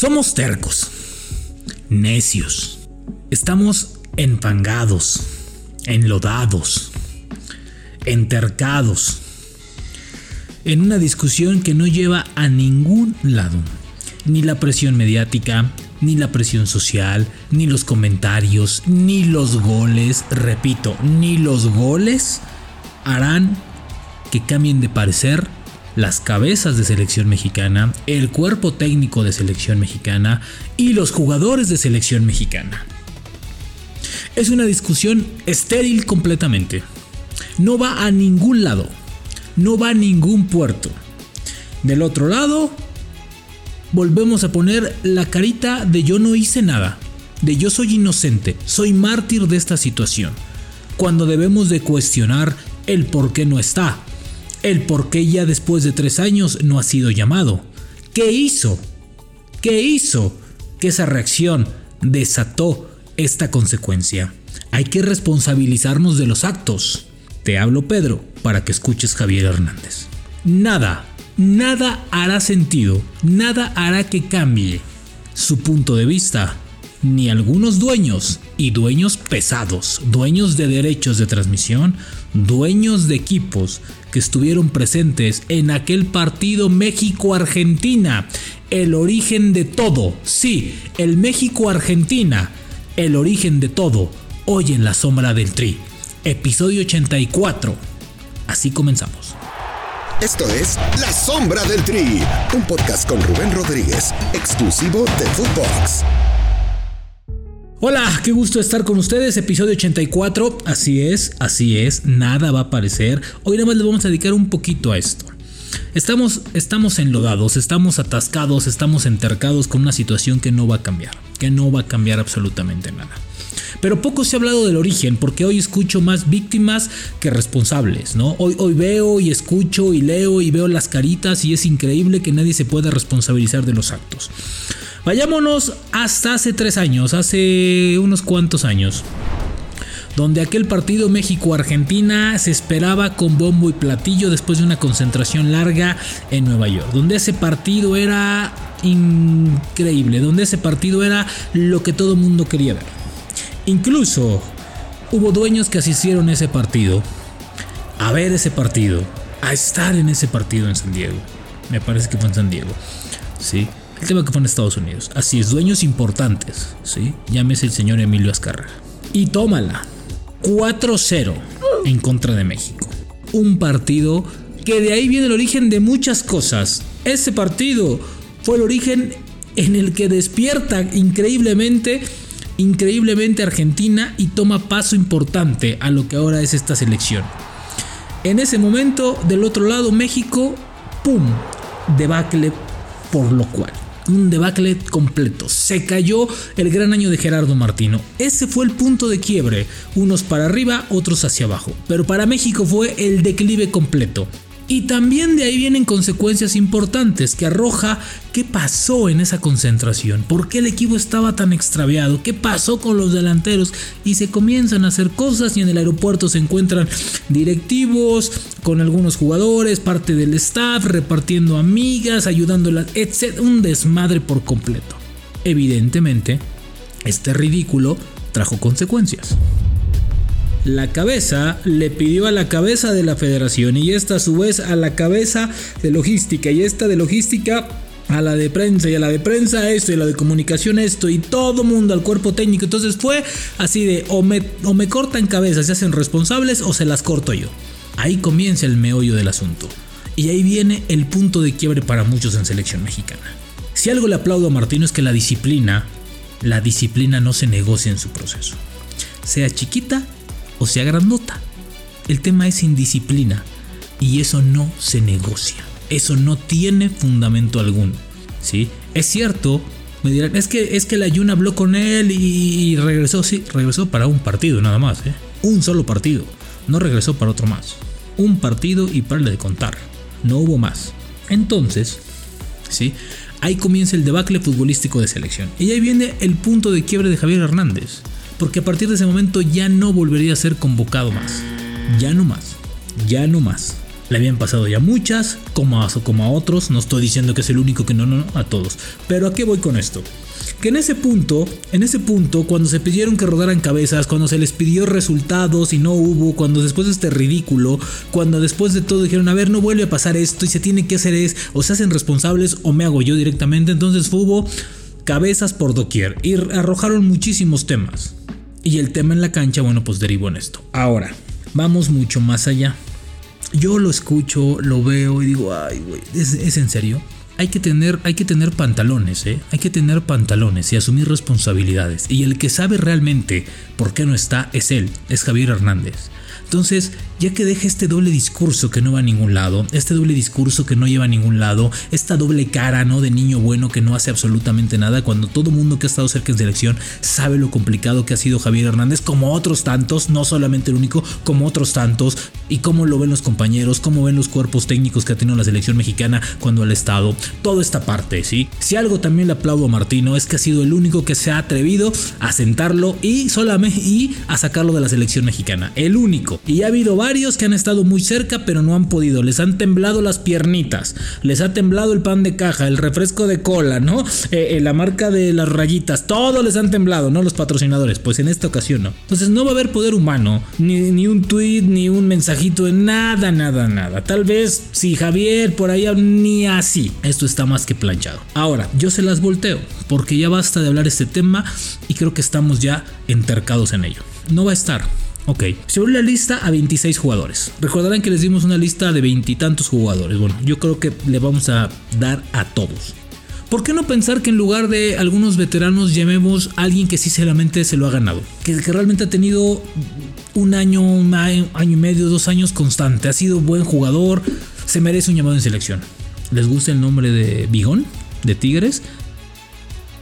Somos tercos, necios, estamos empangados, enlodados, entercados, en una discusión que no lleva a ningún lado. Ni la presión mediática, ni la presión social, ni los comentarios, ni los goles, repito, ni los goles harán que cambien de parecer las cabezas de selección mexicana, el cuerpo técnico de selección mexicana y los jugadores de selección mexicana. Es una discusión estéril completamente. No va a ningún lado. No va a ningún puerto. Del otro lado, volvemos a poner la carita de yo no hice nada, de yo soy inocente, soy mártir de esta situación, cuando debemos de cuestionar el por qué no está, el por qué ya después de tres años no ha sido llamado. ¿Qué hizo? ¿Qué hizo que esa reacción desató esta consecuencia? Hay que responsabilizarnos de los actos. Te hablo Pedro para que escuches Javier Hernández. Nada nada hará sentido, nada hará que cambie su punto de vista, ni algunos dueños y dueños pesados, dueños de derechos de transmisión, dueños de equipos que estuvieron presentes en aquel partido México-Argentina, el origen de todo, sí, el México-Argentina, el origen de todo, hoy en la sombra del tri, episodio 84. Así comenzamos. Esto es La Sombra del Tri, un podcast con Rubén Rodríguez, exclusivo de Footbox. Hola, qué gusto estar con ustedes, episodio 84, así es, así es, nada va a aparecer, hoy nada más le vamos a dedicar un poquito a esto. Estamos, estamos enlodados, estamos atascados, estamos entercados con una situación que no va a cambiar, que no va a cambiar absolutamente nada. Pero poco se ha hablado del origen, porque hoy escucho más víctimas que responsables, ¿no? Hoy, hoy veo y escucho y leo y veo las caritas y es increíble que nadie se pueda responsabilizar de los actos. Vayámonos hasta hace tres años, hace unos cuantos años donde aquel partido México-Argentina se esperaba con bombo y platillo después de una concentración larga en Nueva York, donde ese partido era increíble, donde ese partido era lo que todo el mundo quería ver. Incluso hubo dueños que asistieron a ese partido, a ver ese partido, a estar en ese partido en San Diego. Me parece que fue en San Diego. Sí. El tema que fue en Estados Unidos. Así es, dueños importantes. Sí. Llámese el señor Emilio Azcárraga. Y tómala. 4-0 en contra de México. Un partido que de ahí viene el origen de muchas cosas. Ese partido fue el origen en el que despierta increíblemente increíblemente Argentina y toma paso importante a lo que ahora es esta selección. En ese momento, del otro lado, México, ¡pum! Debacle por lo cual. Un debacle completo. Se cayó el gran año de Gerardo Martino. Ese fue el punto de quiebre. Unos para arriba, otros hacia abajo. Pero para México fue el declive completo. Y también de ahí vienen consecuencias importantes que arroja qué pasó en esa concentración, por qué el equipo estaba tan extraviado, qué pasó con los delanteros y se comienzan a hacer cosas y en el aeropuerto se encuentran directivos con algunos jugadores, parte del staff, repartiendo amigas, ayudándolas, etc. Un desmadre por completo. Evidentemente, este ridículo trajo consecuencias. La cabeza le pidió a la cabeza de la federación y esta a su vez a la cabeza de logística y esta de logística a la de prensa y a la de prensa esto y a la de comunicación esto y todo mundo al cuerpo técnico. Entonces fue así de o me, o me cortan cabezas, se hacen responsables o se las corto yo. Ahí comienza el meollo del asunto. Y ahí viene el punto de quiebre para muchos en selección mexicana. Si algo le aplaudo a Martino es que la disciplina, la disciplina no se negocia en su proceso. Sea chiquita o sea grandota. El tema es indisciplina y eso no se negocia. Eso no tiene fundamento alguno. ¿sí? Es cierto, me dirán, es que, es que la Yuna habló con él y regresó, sí, regresó para un partido nada más. ¿eh? Un solo partido. No regresó para otro más. Un partido y para de contar. No hubo más. Entonces, ¿sí? ahí comienza el debacle futbolístico de selección. Y ahí viene el punto de quiebre de Javier Hernández porque a partir de ese momento ya no volvería a ser convocado más. Ya no más. Ya no más. Le habían pasado ya muchas, como a, como otros. No estoy diciendo que es el único que no, no, no, a todos. Pero ¿a qué voy con esto? Que en ese punto, en ese punto, cuando se pidieron que rodaran cabezas, cuando se les pidió resultados y no hubo, cuando después de este ridículo, cuando después de todo dijeron, a ver, no vuelve a pasar esto y se tiene que hacer es, o se hacen responsables o me hago yo directamente, entonces hubo cabezas por doquier y arrojaron muchísimos temas. Y el tema en la cancha, bueno, pues derivó en esto. Ahora, vamos mucho más allá. Yo lo escucho, lo veo y digo, ay, güey, ¿es, ¿es en serio? hay que tener, hay que tener pantalones, ¿eh? hay que tener pantalones y asumir responsabilidades. Y el que sabe realmente por qué no está es él, es Javier Hernández. Entonces, ya que deja este doble discurso que no va a ningún lado, este doble discurso que no lleva a ningún lado, esta doble cara, ¿no? De niño bueno que no hace absolutamente nada, cuando todo mundo que ha estado cerca en selección sabe lo complicado que ha sido Javier Hernández, como otros tantos, no solamente el único, como otros tantos, y cómo lo ven los compañeros, cómo ven los cuerpos técnicos que ha tenido la selección mexicana cuando ha estado, toda esta parte, ¿sí? Si algo también le aplaudo a Martino es que ha sido el único que se ha atrevido a sentarlo y solamente y a sacarlo de la selección mexicana, el único. Y ha habido varios que han estado muy cerca pero no han podido. Les han temblado las piernitas. Les ha temblado el pan de caja, el refresco de cola, ¿no? Eh, eh, la marca de las rayitas. Todo les han temblado, ¿no? Los patrocinadores. Pues en esta ocasión no. Entonces no va a haber poder humano. Ni, un tweet, ni un mensajito. Nada, nada, nada. Tal vez si Javier por ahí ni así. Esto está más que planchado. Ahora, yo se las volteo. Porque ya basta de hablar este tema. Y creo que estamos ya entercados en ello. No va a estar. Ok, se abrió la lista a 26 jugadores. Recordarán que les dimos una lista de veintitantos jugadores. Bueno, yo creo que le vamos a dar a todos. ¿Por qué no pensar que en lugar de algunos veteranos llamemos a alguien que sí solamente se lo ha ganado? Que, que realmente ha tenido un año, un año y medio, dos años constante. Ha sido buen jugador, se merece un llamado en selección. ¿Les gusta el nombre de Bigón? ¿De Tigres?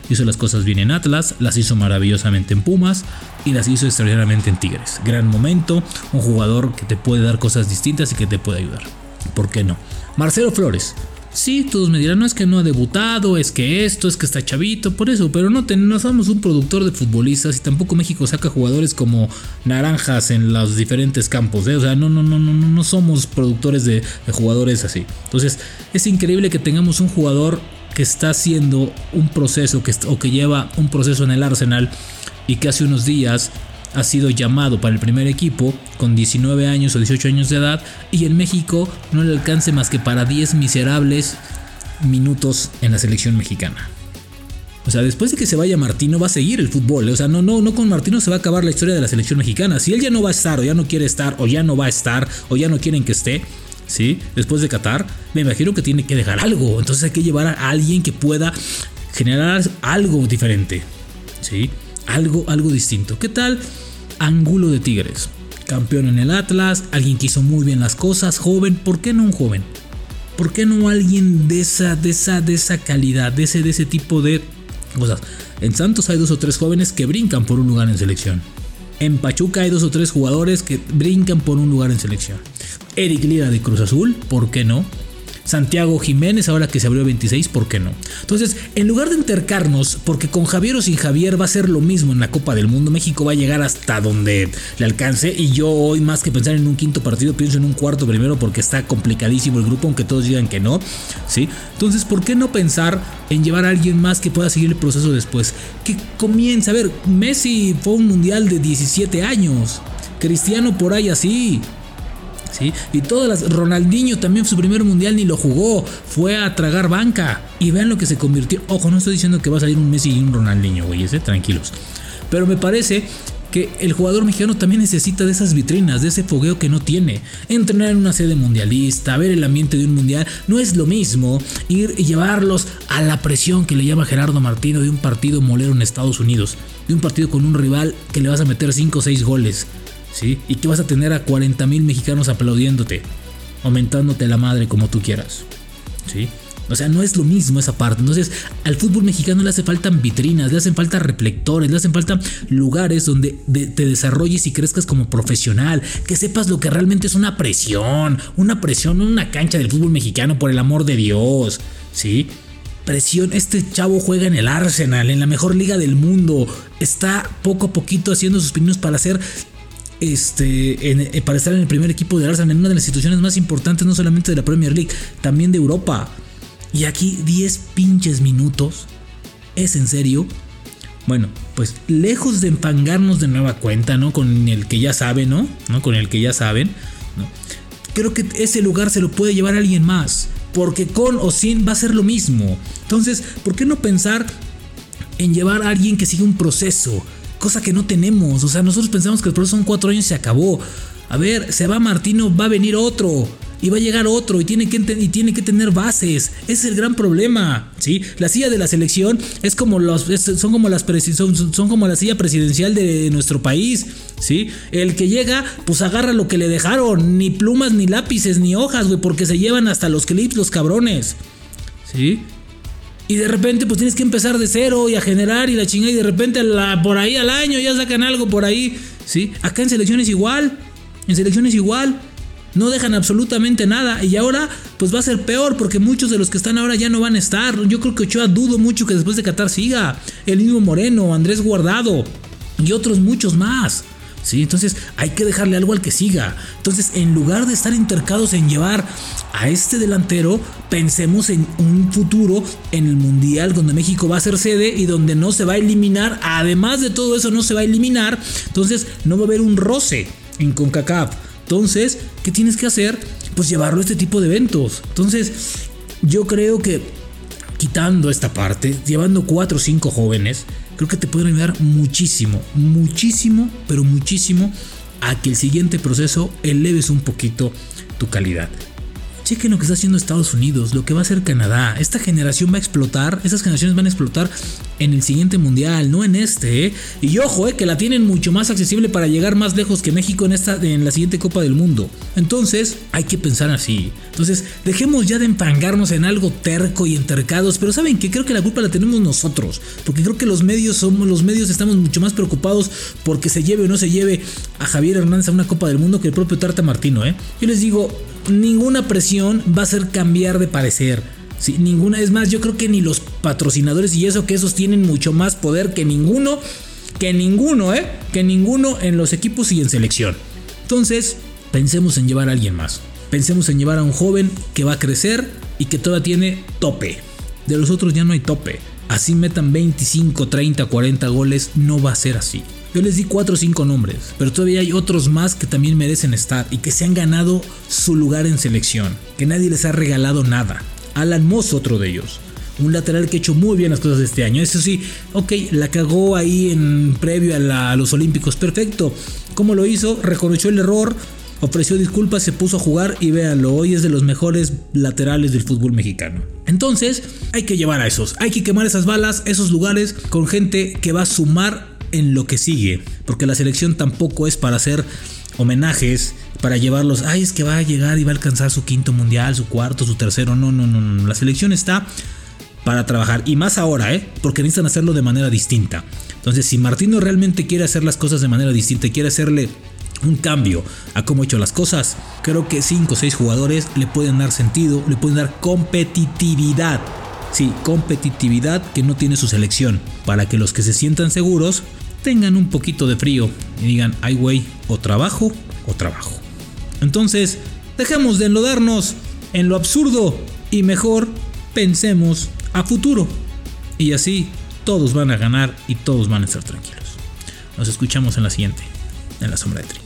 Hizo las cosas bien en Atlas, las hizo maravillosamente en Pumas y las hizo extraordinariamente en Tigres. Gran momento, un jugador que te puede dar cosas distintas y que te puede ayudar. ¿Por qué no? Marcelo Flores. Sí, todos me dirán, no es que no ha debutado, es que esto, es que está chavito, por eso, pero no, no somos un productor de futbolistas y tampoco México saca jugadores como naranjas en los diferentes campos, ¿eh? o sea, no, no, no, no, no somos productores de jugadores así. Entonces, es increíble que tengamos un jugador que está haciendo un proceso que, o que lleva un proceso en el Arsenal y que hace unos días ha sido llamado para el primer equipo con 19 años o 18 años de edad y en México no le alcance más que para 10 miserables minutos en la selección mexicana. O sea, después de que se vaya Martino va a seguir el fútbol. ¿eh? O sea, no, no, no con Martino se va a acabar la historia de la selección mexicana. Si él ya no va a estar o ya no quiere estar o ya no va a estar o ya no quieren que esté, ¿sí? Después de Qatar, me imagino que tiene que dejar algo. Entonces hay que llevar a alguien que pueda generar algo diferente, ¿sí? Algo, algo distinto. ¿Qué tal? Ángulo de Tigres. Campeón en el Atlas, alguien que hizo muy bien las cosas, joven. ¿Por qué no un joven? ¿Por qué no alguien de esa, de esa, de esa calidad, de ese, de ese tipo de cosas? En Santos hay dos o tres jóvenes que brincan por un lugar en selección. En Pachuca hay dos o tres jugadores que brincan por un lugar en selección. Eric Lira de Cruz Azul, ¿por qué no? Santiago Jiménez, ahora que se abrió 26, ¿por qué no? Entonces, en lugar de entercarnos, porque con Javier o sin Javier va a ser lo mismo en la Copa del Mundo, México va a llegar hasta donde le alcance. Y yo hoy, más que pensar en un quinto partido, pienso en un cuarto primero, porque está complicadísimo el grupo, aunque todos digan que no. ¿sí? Entonces, ¿por qué no pensar en llevar a alguien más que pueda seguir el proceso después? Que comience, a ver, Messi fue un mundial de 17 años. Cristiano por ahí así. Y todas las. Ronaldinho también su primer mundial ni lo jugó. Fue a tragar banca. Y vean lo que se convirtió. Ojo, no estoy diciendo que va a salir un Messi y un Ronaldinho, güey, tranquilos. Pero me parece que el jugador mexicano también necesita de esas vitrinas, de ese fogueo que no tiene. Entrenar en una sede mundialista, ver el ambiente de un mundial, no es lo mismo ir y llevarlos a la presión que le llama Gerardo Martino de un partido molero en Estados Unidos, de un partido con un rival que le vas a meter 5 o 6 goles. Y que vas a tener a 40 mil mexicanos aplaudiéndote, aumentándote la madre como tú quieras, ¿sí? O sea, no es lo mismo esa parte. Entonces, al fútbol mexicano le hace falta vitrinas, le hacen falta reflectores, le hacen falta lugares donde te desarrolles y crezcas como profesional, que sepas lo que realmente es una presión, una presión una cancha del fútbol mexicano, por el amor de Dios, ¿sí? Presión, este chavo juega en el Arsenal, en la mejor liga del mundo, está poco a poquito haciendo sus pininos para hacer este, eh, para estar en el primer equipo de Arsenal, en una de las instituciones más importantes, no solamente de la Premier League, también de Europa. Y aquí 10 pinches minutos. ¿Es en serio? Bueno, pues lejos de empangarnos de nueva cuenta, ¿no? Con el que ya sabe, ¿no? ¿No? Con el que ya saben, ¿no? Creo que ese lugar se lo puede llevar alguien más. Porque con o sin va a ser lo mismo. Entonces, ¿por qué no pensar en llevar a alguien que siga un proceso? Cosa que no tenemos. O sea, nosotros pensamos que el proceso son cuatro años y se acabó. A ver, se va Martino, va a venir otro y va a llegar otro y tiene que, y tiene que tener bases. Es el gran problema, ¿sí? La silla de la selección es como los, son, como las son, son, como la silla presidencial de nuestro país, ¿sí? El que llega, pues agarra lo que le dejaron, ni plumas, ni lápices, ni hojas, güey, porque se llevan hasta los clips los cabrones, ¿sí? Y de repente pues tienes que empezar de cero y a generar y la chingada y de repente por ahí al año ya sacan algo por ahí, ¿sí? Acá en selecciones igual, en selecciones igual no dejan absolutamente nada y ahora pues va a ser peor porque muchos de los que están ahora ya no van a estar. Yo creo que Ochoa dudo mucho que después de Qatar siga. El mismo Moreno, Andrés Guardado y otros muchos más. ¿Sí? Entonces hay que dejarle algo al que siga. Entonces, en lugar de estar intercados en llevar a este delantero, pensemos en un futuro en el Mundial donde México va a ser sede y donde no se va a eliminar. Además de todo eso, no se va a eliminar. Entonces, no va a haber un roce en CONCACAF. Entonces, ¿qué tienes que hacer? Pues llevarlo a este tipo de eventos. Entonces, yo creo que quitando esta parte, llevando cuatro o cinco jóvenes, creo que te pueden ayudar muchísimo, muchísimo, pero muchísimo a que el siguiente proceso eleves un poquito tu calidad. Chequen lo que está haciendo Estados Unidos, lo que va a hacer Canadá. Esta generación va a explotar, estas generaciones van a explotar en el siguiente mundial, no en este. ¿eh? Y ojo, eh, que la tienen mucho más accesible para llegar más lejos que México en, esta, en la siguiente Copa del Mundo. Entonces, hay que pensar así. Entonces, dejemos ya de empangarnos en algo terco y entercados. Pero saben que creo que la culpa la tenemos nosotros. Porque creo que los medios los medios estamos mucho más preocupados porque se lleve o no se lleve a Javier Hernández a una Copa del Mundo que el propio Tarta Martino. ¿eh? Yo les digo, ninguna presión va a hacer cambiar de parecer. Sí, ninguna, es más, yo creo que ni los patrocinadores y eso que esos tienen mucho más poder que ninguno, que ninguno, ¿eh? Que ninguno en los equipos y en selección. Entonces, pensemos en llevar a alguien más. Pensemos en llevar a un joven que va a crecer y que todavía tiene tope. De los otros ya no hay tope. Así metan 25, 30, 40 goles, no va a ser así. Yo les di 4 o 5 nombres, pero todavía hay otros más que también merecen estar y que se han ganado su lugar en selección, que nadie les ha regalado nada. Alan Moss, otro de ellos. Un lateral que ha hecho muy bien las cosas este año. Eso sí, ok, la cagó ahí en previo a, a los Olímpicos. Perfecto. ¿Cómo lo hizo? Reconoció el error, ofreció disculpas, se puso a jugar y véanlo, hoy es de los mejores laterales del fútbol mexicano. Entonces, hay que llevar a esos, hay que quemar esas balas, esos lugares con gente que va a sumar en lo que sigue, porque la selección tampoco es para hacer homenajes, para llevarlos, ay, es que va a llegar y va a alcanzar su quinto mundial, su cuarto, su tercero, no, no, no, no, la selección está para trabajar y más ahora, ¿eh? Porque necesitan hacerlo de manera distinta. Entonces, si Martino realmente quiere hacer las cosas de manera distinta, quiere hacerle un cambio a cómo ha hecho las cosas, creo que 5 o 6 jugadores le pueden dar sentido, le pueden dar competitividad Sí, competitividad que no tiene su selección, para que los que se sientan seguros tengan un poquito de frío y digan, ay güey, o trabajo o trabajo. Entonces, dejemos de enlodarnos en lo absurdo y mejor pensemos a futuro. Y así todos van a ganar y todos van a estar tranquilos. Nos escuchamos en la siguiente, en la sombra del tri.